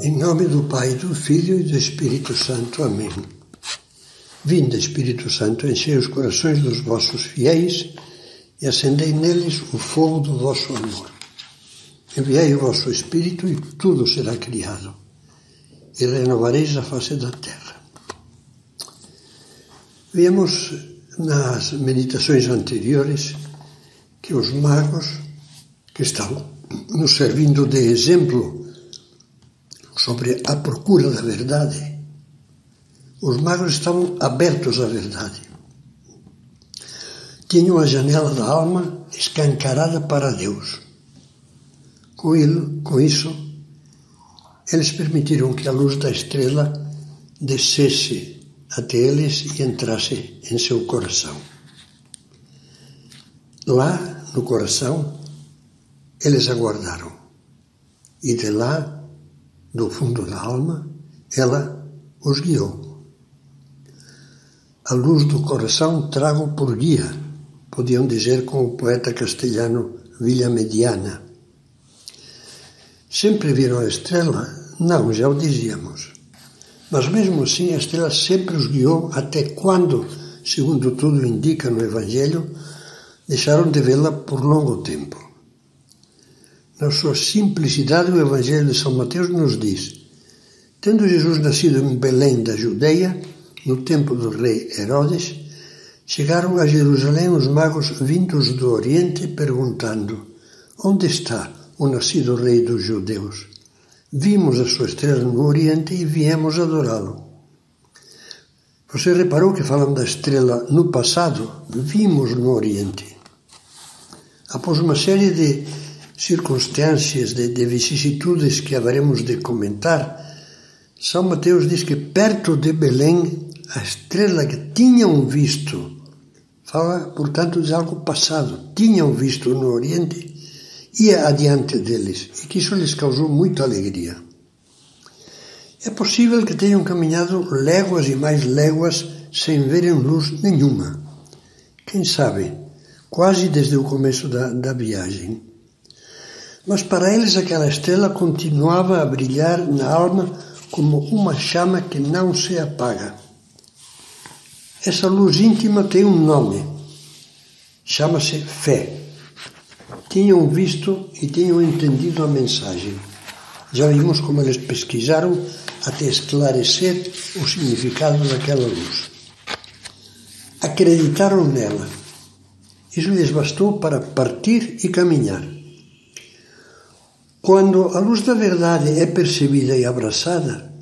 Em nome do Pai, do Filho e do Espírito Santo. Amém. Vinda, Espírito Santo, enchei os corações dos vossos fiéis e acendei neles o fogo do vosso amor. Enviai o vosso Espírito e tudo será criado, e renovareis a face da terra. Vemos nas meditações anteriores que os magos, que estão nos servindo de exemplo sobre a procura da verdade, os magos estavam abertos à verdade. Tinham a janela da alma escancarada para Deus. Com, ele, com isso, eles permitiram que a luz da estrela descesse até eles e entrasse em seu coração. Lá, no coração, eles aguardaram. E de lá, do fundo da alma, ela os guiou. A luz do coração trago por guia, podiam dizer com o poeta castelhano Villa Mediana. Sempre viram a estrela? Não, já o dizíamos. Mas mesmo assim a estrela sempre os guiou até quando, segundo tudo indica no Evangelho, deixaram de vê-la por longo tempo. Na sua simplicidade, o Evangelho de São Mateus nos diz: Tendo Jesus nascido em Belém da Judeia, no tempo do rei Herodes, chegaram a Jerusalém os magos vindos do Oriente perguntando: Onde está o nascido rei dos judeus? Vimos a sua estrela no Oriente e viemos adorá-lo. Você reparou que falam da estrela no passado? Vimos no Oriente. Após uma série de circunstâncias, de, de vicissitudes que haveremos de comentar, São Mateus diz que perto de Belém, a estrela que tinham visto, fala, portanto, de algo passado, tinham visto no Oriente, ia adiante deles e que isso lhes causou muita alegria. É possível que tenham caminhado léguas e mais léguas sem verem luz nenhuma. Quem sabe, quase desde o começo da, da viagem. Mas para eles aquela estrela continuava a brilhar na alma como uma chama que não se apaga. Essa luz íntima tem um nome. Chama-se fé. Tinham visto e tinham entendido a mensagem. Já vimos como eles pesquisaram até esclarecer o significado daquela luz. Acreditaram nela. Isso lhes bastou para partir e caminhar. Quando a luz da verdade é percebida e abraçada,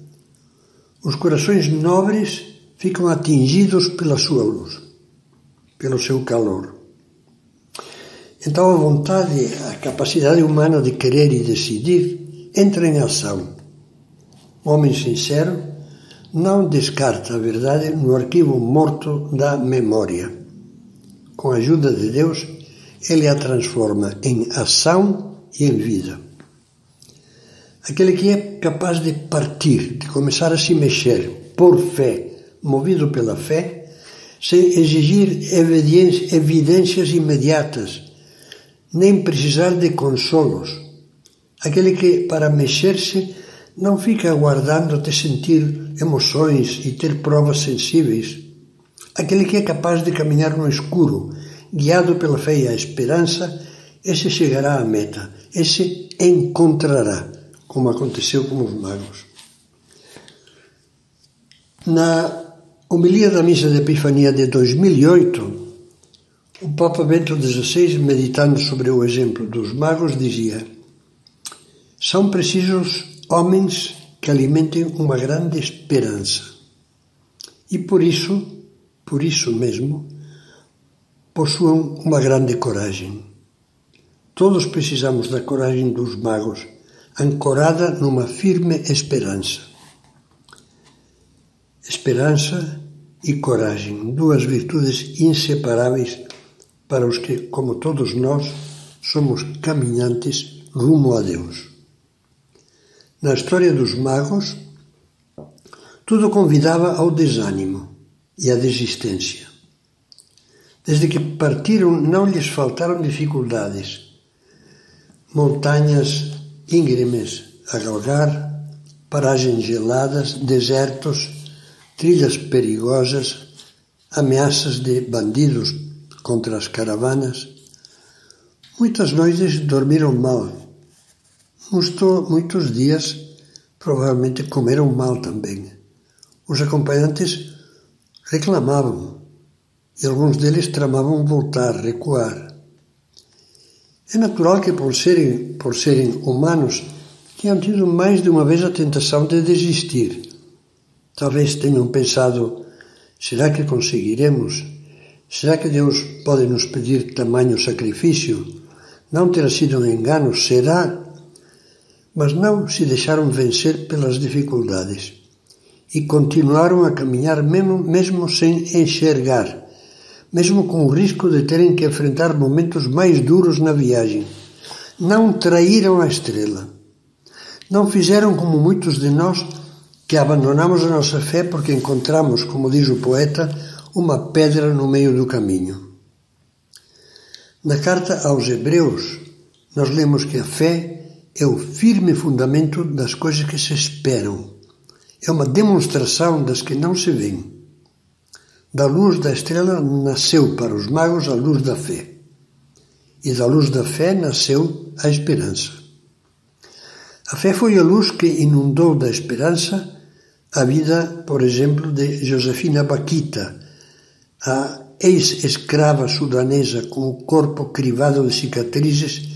os corações nobres ficam atingidos pela sua luz, pelo seu calor. Então a vontade, a capacidade humana de querer e decidir entra em ação. O homem sincero não descarta a verdade no arquivo morto da memória. Com a ajuda de Deus, ele a transforma em ação e em vida. Aquele que é capaz de partir, de começar a se mexer por fé, movido pela fé, sem exigir evidências imediatas, nem precisar de consolos. Aquele que, para mexer-se, não fica aguardando até sentir emoções e ter provas sensíveis. Aquele que é capaz de caminhar no escuro, guiado pela fé e a esperança, esse chegará à meta, esse encontrará como aconteceu com os magos. Na homilia da Missa de Epifania de 2008, o Papa Bento XVI, meditando sobre o exemplo dos magos, dizia: São precisos homens que alimentem uma grande esperança. E por isso, por isso mesmo, possuam uma grande coragem. Todos precisamos da coragem dos magos ancorada numa firme esperança. Esperança e coragem, duas virtudes inseparáveis para os que, como todos nós, somos caminhantes rumo a Deus. Na história dos magos, tudo convidava ao desânimo e à desistência. Desde que partiram, não lhes faltaram dificuldades. Montanhas íngremes a galgar, paragens geladas, desertos, trilhas perigosas, ameaças de bandidos contra as caravanas. Muitas noites dormiram mal. Muitos dias provavelmente comeram mal também. Os acompanhantes reclamavam e alguns deles tramavam voltar, recuar. É natural que, por serem, por serem humanos, tenham tido mais de uma vez a tentação de desistir. Talvez tenham pensado: será que conseguiremos? Será que Deus pode nos pedir tamanho sacrifício? Não terá sido um engano? Será? Mas não se deixaram vencer pelas dificuldades e continuaram a caminhar mesmo, mesmo sem enxergar mesmo com o risco de terem que enfrentar momentos mais duros na viagem. Não traíram a estrela. Não fizeram como muitos de nós que abandonamos a nossa fé porque encontramos, como diz o poeta, uma pedra no meio do caminho. Na carta aos Hebreus, nós lemos que a fé é o firme fundamento das coisas que se esperam. É uma demonstração das que não se veem. Da luz da estrela nasceu para os magos a luz da fé. E da luz da fé nasceu a esperança. A fé foi a luz que inundou da esperança a vida, por exemplo, de Josefina Baquita, a ex-escrava sudanesa com o corpo crivado de cicatrizes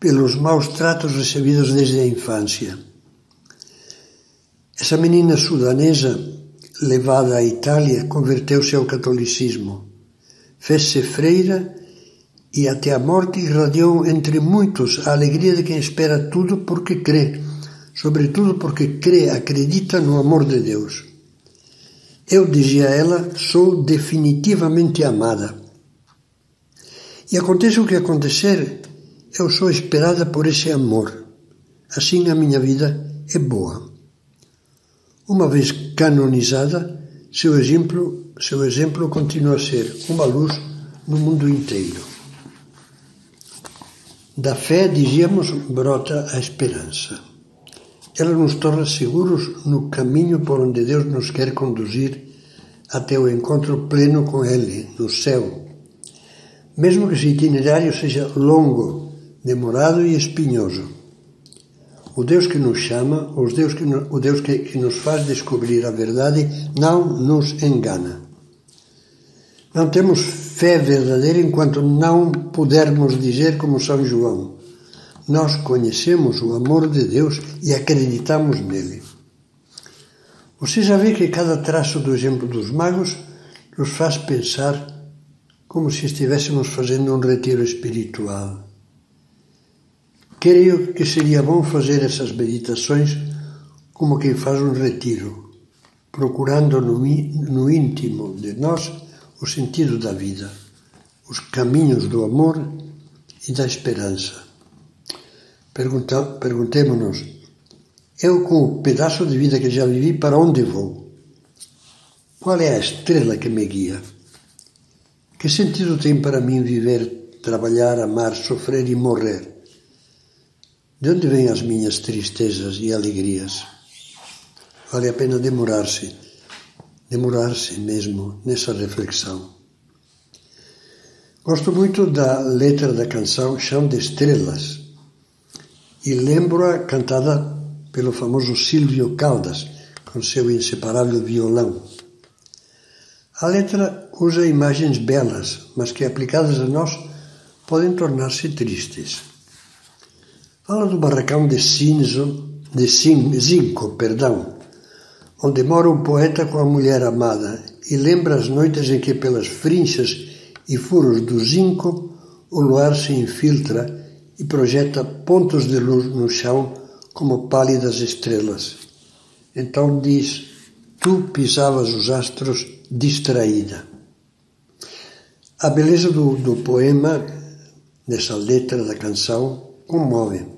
pelos maus tratos recebidos desde a infância. Essa menina sudanesa levada à Itália, converteu-se ao catolicismo. Fez-se freira e até a morte irradiou entre muitos a alegria de quem espera tudo porque crê, sobretudo porque crê, acredita no amor de Deus. Eu, dizia ela, sou definitivamente amada. E aconteça o que acontecer, eu sou esperada por esse amor. Assim a minha vida é boa. Uma vez canonizada, seu exemplo, seu exemplo continua a ser uma luz no mundo inteiro. Da fé, dizíamos, brota a esperança. Ela nos torna seguros no caminho por onde Deus nos quer conduzir até o encontro pleno com Ele, no céu. Mesmo que esse itinerário seja longo, demorado e espinhoso. O Deus que nos chama, o Deus, que, o Deus que, que nos faz descobrir a verdade, não nos engana. Não temos fé verdadeira enquanto não pudermos dizer como São João: Nós conhecemos o amor de Deus e acreditamos nele. Você já vê que cada traço do exemplo dos magos nos faz pensar como se estivéssemos fazendo um retiro espiritual. Creio que seria bom fazer essas meditações como quem faz um retiro, procurando no, íntimo de nós o sentido da vida, os caminhos do amor e da esperança. Perguntemos-nos: eu, com o pedaço de vida que já vivi, para onde vou? Qual é a estrela que me guia? Que sentido tem para mim viver, trabalhar, amar, sofrer e morrer? De onde vêm as minhas tristezas e alegrias? Vale a pena demorar-se, demorar-se mesmo nessa reflexão. Gosto muito da letra da canção Chão de Estrelas e lembro-a cantada pelo famoso Silvio Caldas com seu inseparável violão. A letra usa imagens belas, mas que aplicadas a nós podem tornar-se tristes. Fala do barracão de Cinzo, de Zinco, perdão, onde mora um poeta com a mulher amada e lembra as noites em que pelas frinchas e furos do zinco o luar se infiltra e projeta pontos de luz no chão como pálidas estrelas. Então diz: Tu pisavas os astros distraída. A beleza do, do poema, nessa letra da canção, comove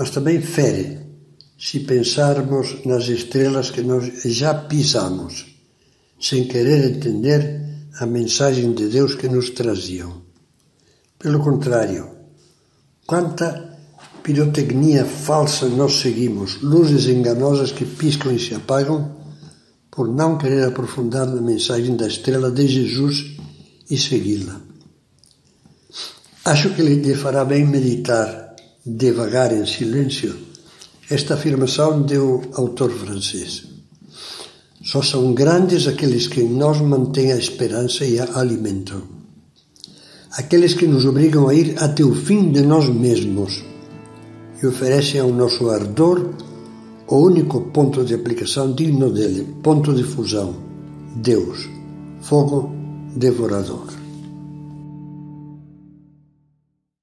mas também fere, se pensarmos nas estrelas que nós já pisamos, sem querer entender a mensagem de Deus que nos traziam. Pelo contrário, quanta pirotecnia falsa nós seguimos, luzes enganosas que piscam e se apagam, por não querer aprofundar na mensagem da estrela de Jesus e segui-la. Acho que lhe fará bem meditar, devagar, em silêncio, esta afirmação do autor francês. Só são grandes aqueles que em nós mantêm a esperança e a alimentam. Aqueles que nos obrigam a ir até o fim de nós mesmos e oferecem ao nosso ardor o único ponto de aplicação digno dele, ponto de fusão, Deus, fogo devorador.